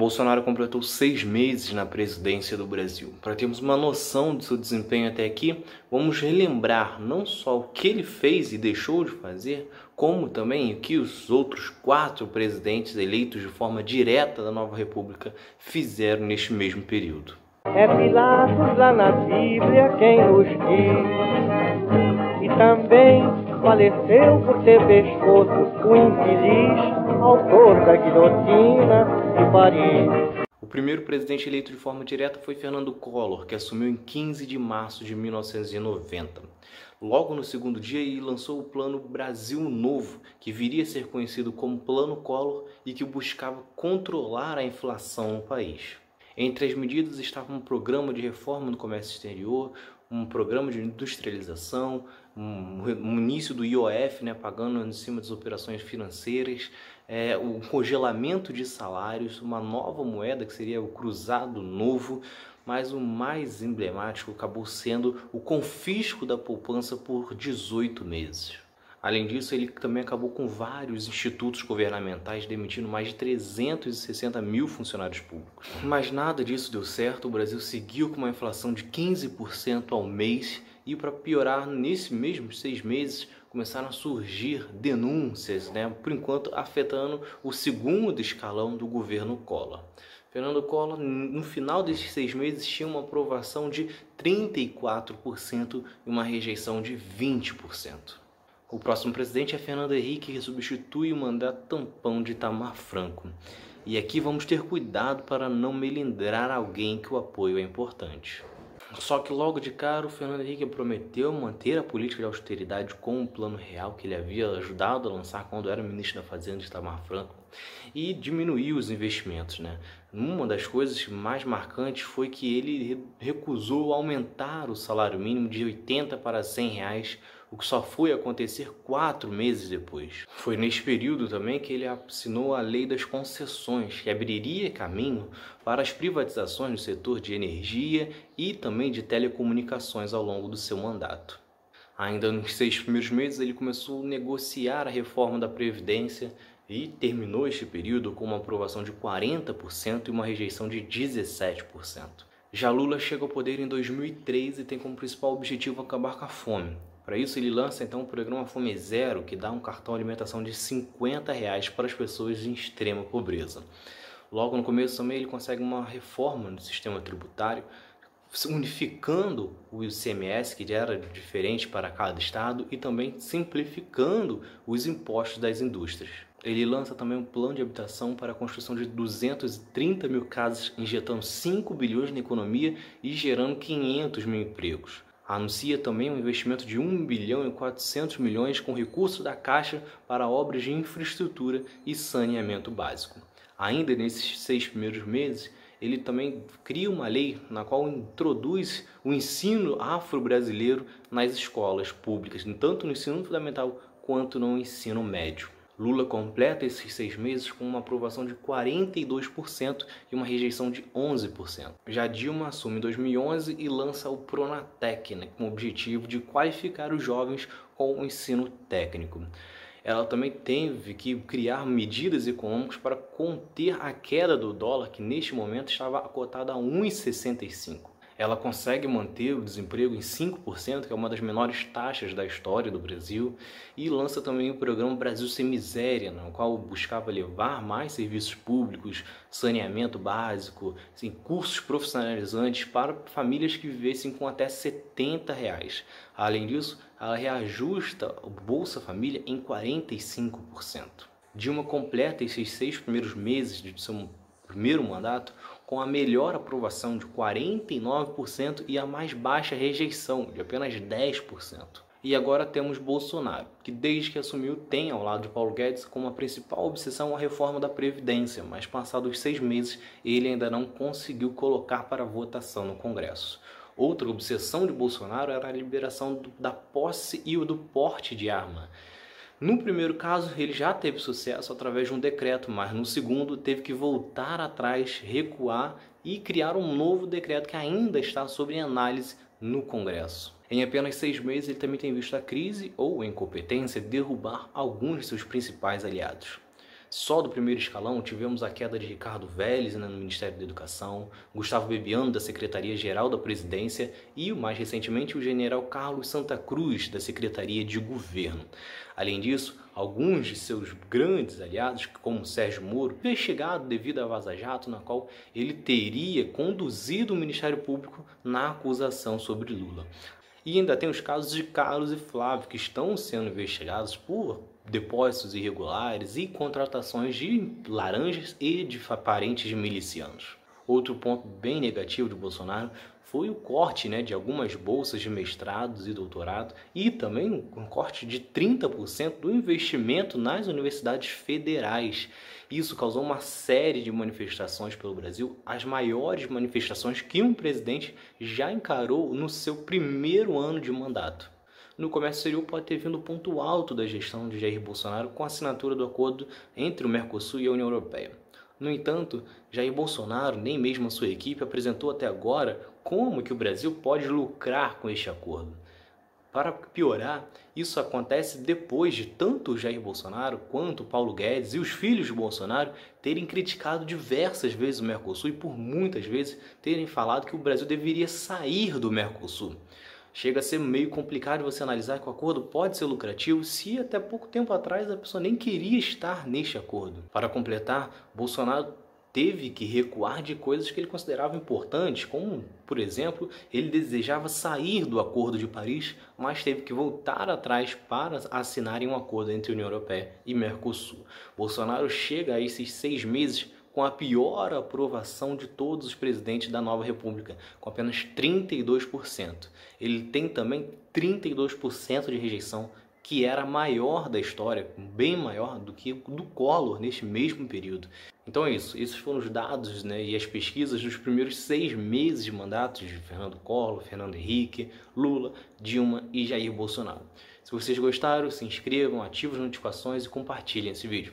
Bolsonaro completou seis meses na presidência do Brasil. Para termos uma noção do seu desempenho até aqui, vamos relembrar não só o que ele fez e deixou de fazer, como também o que os outros quatro presidentes eleitos de forma direta da nova República fizeram neste mesmo período. É Pilatos lá na Bíblia quem nos diz, e também faleceu por ter pescoço o infeliz autor da guilhotina de Paris. O primeiro presidente eleito de forma direta foi Fernando Collor, que assumiu em 15 de março de 1990. Logo no segundo dia, ele lançou o Plano Brasil Novo, que viria a ser conhecido como Plano Collor e que buscava controlar a inflação no país. Entre as medidas estava um programa de reforma do comércio exterior, um programa de industrialização, um, um início do IOF, né, pagando em cima das operações financeiras, é, o congelamento de salários, uma nova moeda que seria o cruzado novo, mas o mais emblemático acabou sendo o confisco da poupança por 18 meses. Além disso, ele também acabou com vários institutos governamentais, demitindo mais de 360 mil funcionários públicos. Mas nada disso deu certo, o Brasil seguiu com uma inflação de 15% ao mês e, para piorar, nesses mesmos seis meses, começaram a surgir denúncias, né, por enquanto afetando o segundo escalão do governo Collor. Fernando Collor, no final desses seis meses, tinha uma aprovação de 34% e uma rejeição de 20%. O próximo presidente é Fernando Henrique, que substitui o mandato tampão de Itamar Franco. E aqui vamos ter cuidado para não melindrar alguém que o apoio é importante. Só que logo de cara o Fernando Henrique prometeu manter a política de austeridade com o plano real que ele havia ajudado a lançar quando era ministro da Fazenda Itamar Franco e diminuir os investimentos, né? Uma das coisas mais marcantes foi que ele recusou aumentar o salário mínimo de 80 para 100 reais o que só foi acontecer quatro meses depois. Foi neste período também que ele assinou a Lei das Concessões, que abriria caminho para as privatizações no setor de energia e também de telecomunicações ao longo do seu mandato. Ainda nos seis primeiros meses, ele começou a negociar a reforma da Previdência e terminou este período com uma aprovação de 40% e uma rejeição de 17%. Já Lula chega ao poder em 2003 e tem como principal objetivo acabar com a fome. Para isso, ele lança então o programa Fome Zero, que dá um cartão alimentação de 50 reais para as pessoas em extrema pobreza. Logo no começo também ele consegue uma reforma no sistema tributário, unificando o ICMS, que era diferente para cada estado, e também simplificando os impostos das indústrias. Ele lança também um plano de habitação para a construção de 230 mil casas, injetando 5 bilhões na economia e gerando 500 mil empregos anuncia também um investimento de 1 bilhão e 400 milhões com recurso da Caixa para obras de infraestrutura e saneamento básico. Ainda nesses seis primeiros meses, ele também cria uma lei na qual introduz o ensino afro-brasileiro nas escolas públicas, tanto no ensino fundamental quanto no ensino médio. Lula completa esses seis meses com uma aprovação de 42% e uma rejeição de 11%. Já Dilma assume em 2011 e lança o Pronatec, né, com o objetivo de qualificar os jovens com o ensino técnico. Ela também teve que criar medidas econômicas para conter a queda do dólar, que neste momento estava acotada a 1,65 ela consegue manter o desemprego em 5%, que é uma das menores taxas da história do Brasil, e lança também o programa Brasil Sem Miséria, no qual buscava levar mais serviços públicos, saneamento básico, assim, cursos profissionalizantes para famílias que vivessem com até 70 reais. Além disso, ela reajusta o Bolsa Família em 45%. Dilma completa esses seis primeiros meses de seu primeiro mandato com a melhor aprovação de 49% e a mais baixa rejeição de apenas 10%. E agora temos Bolsonaro, que desde que assumiu tem ao lado de Paulo Guedes como a principal obsessão a reforma da Previdência, mas passados seis meses ele ainda não conseguiu colocar para votação no Congresso. Outra obsessão de Bolsonaro era a liberação da posse e o do porte de arma. No primeiro caso, ele já teve sucesso através de um decreto, mas no segundo teve que voltar atrás, recuar e criar um novo decreto que ainda está sob análise no Congresso. Em apenas seis meses, ele também tem visto a crise ou a incompetência derrubar alguns de seus principais aliados. Só do primeiro escalão tivemos a queda de Ricardo Vélez né, no Ministério da Educação, Gustavo Bebiano da Secretaria-Geral da Presidência e, mais recentemente, o general Carlos Santa Cruz da Secretaria de Governo. Além disso, alguns de seus grandes aliados, como Sérgio Moro, investigado devido à Vaza Jato, na qual ele teria conduzido o Ministério Público na acusação sobre Lula. E ainda tem os casos de Carlos e Flávio, que estão sendo investigados por depósitos irregulares e contratações de laranjas e de parentes de milicianos. Outro ponto bem negativo de Bolsonaro foi o corte né, de algumas bolsas de mestrados e doutorado e também um corte de 30% do investimento nas universidades federais. Isso causou uma série de manifestações pelo Brasil, as maiores manifestações que um presidente já encarou no seu primeiro ano de mandato. No comércio exterior pode ter vindo o ponto alto da gestão de Jair Bolsonaro com a assinatura do acordo entre o Mercosul e a União Europeia. No entanto, Jair Bolsonaro, nem mesmo a sua equipe, apresentou até agora como que o Brasil pode lucrar com este acordo. Para piorar, isso acontece depois de tanto Jair Bolsonaro quanto Paulo Guedes e os filhos de Bolsonaro terem criticado diversas vezes o Mercosul e por muitas vezes terem falado que o Brasil deveria sair do Mercosul. Chega a ser meio complicado você analisar que o acordo pode ser lucrativo se até pouco tempo atrás a pessoa nem queria estar neste acordo. Para completar, Bolsonaro teve que recuar de coisas que ele considerava importantes, como, por exemplo, ele desejava sair do Acordo de Paris, mas teve que voltar atrás para assinarem um acordo entre a União Europeia e Mercosul. Bolsonaro chega a esses seis meses com a pior aprovação de todos os presidentes da nova república, com apenas 32%. Ele tem também 32% de rejeição, que era maior da história, bem maior do que do Collor neste mesmo período. Então é isso, esses foram os dados né, e as pesquisas dos primeiros seis meses de mandatos de Fernando Collor, Fernando Henrique, Lula, Dilma e Jair Bolsonaro. Se vocês gostaram, se inscrevam, ativem as notificações e compartilhem esse vídeo.